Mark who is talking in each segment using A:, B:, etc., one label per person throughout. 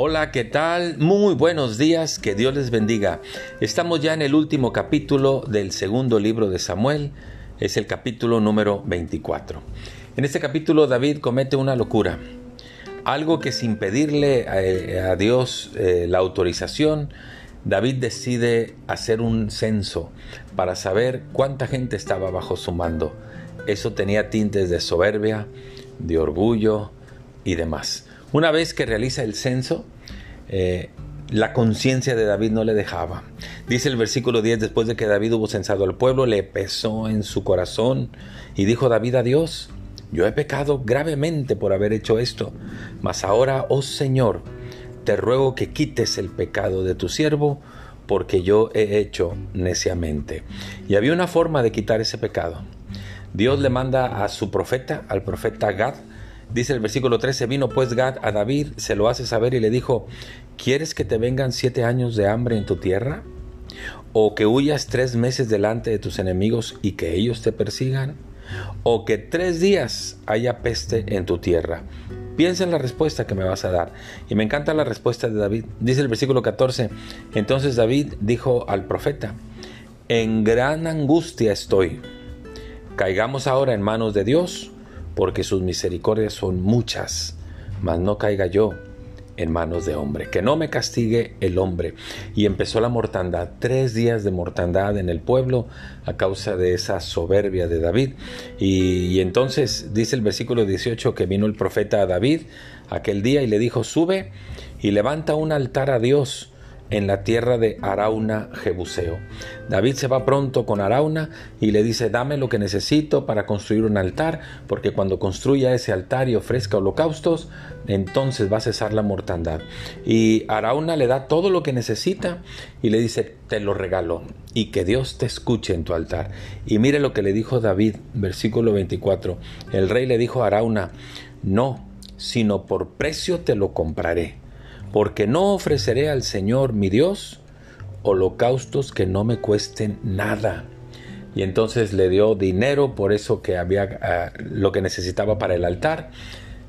A: Hola, ¿qué tal? Muy buenos días, que Dios les bendiga. Estamos ya en el último capítulo del segundo libro de Samuel, es el capítulo número 24. En este capítulo David comete una locura, algo que sin pedirle a, Dios eh, la autorización, David decide hacer un censo para saber cuánta gente estaba bajo su mando. Eso tenía tintes de soberbia, de orgullo y demás. Una vez que realiza el censo, eh, la conciencia de David no le dejaba. Dice el versículo 10, después de que David hubo censado al pueblo, le pesó en su corazón y dijo David a Dios, yo he pecado gravemente por haber hecho esto, mas ahora, oh Señor, te ruego que quites el pecado de tu siervo, porque yo he hecho neciamente. Y había una forma de quitar ese pecado. Dios le manda a su profeta, al profeta Gad, Dice el versículo 13, vino pues Gad a David, se lo hace saber y le dijo, ¿quieres que te vengan siete años de hambre en tu tierra? ¿O que huyas tres meses delante de tus enemigos y que ellos te persigan? ¿O que tres días haya peste en tu tierra? Piensa en la respuesta que me vas a dar. Y me encanta la respuesta de David. Dice el versículo 14, entonces David dijo al profeta, en gran angustia estoy. Caigamos ahora en manos de Dios porque sus misericordias son muchas, mas no caiga yo en manos de hombre, que no me castigue el hombre. Y empezó la mortandad, tres días de mortandad en el pueblo a causa de esa soberbia de David. Y, entonces dice el versículo 18 que vino el profeta a David aquel día y le dijo, sube y levanta un altar a Dios en la tierra de Arauna Jebuseo. David se va pronto con Arauna y le dice, dame lo que necesito para construir un altar, porque cuando construya ese altar y ofrezca holocaustos, entonces va a cesar la mortandad. Y Arauna le da todo lo que necesita y le dice, te lo regalo y que Dios te escuche en tu altar. Y mire lo que le dijo David, versículo 24. El rey le dijo a Arauna, no, sino por precio te lo compraré porque no ofreceré al Señor mi Dios holocaustos que no me cuesten nada. Y entonces le dio dinero por eso que había ah, lo que necesitaba para el altar.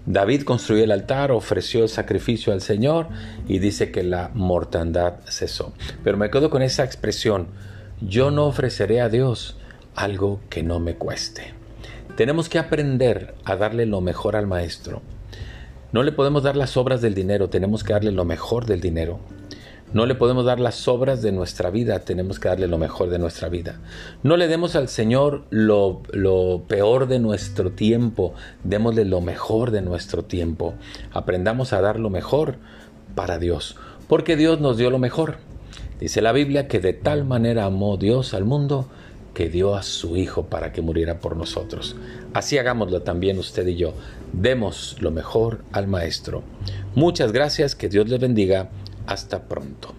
A: David construyó el altar, ofreció el sacrificio al Señor y dice que la mortandad cesó. Pero me quedo con esa expresión, yo no ofreceré a Dios algo que no me cueste. Tenemos que aprender a darle lo mejor al maestro. No le podemos dar las obras del dinero, tenemos que darle lo mejor del dinero. No le podemos dar las obras de nuestra vida, tenemos que darle lo mejor de nuestra vida. No le demos al Señor lo, lo, peor de nuestro tiempo, démosle lo mejor de nuestro tiempo. Aprendamos a dar lo mejor para Dios, porque Dios nos dio lo mejor. Dice la Biblia que de tal manera amó Dios al mundo que dio a su Hijo para que muriera por nosotros. Así hagámoslo también usted y yo. Demos lo mejor al Maestro. Muchas gracias, que Dios les bendiga. Hasta pronto.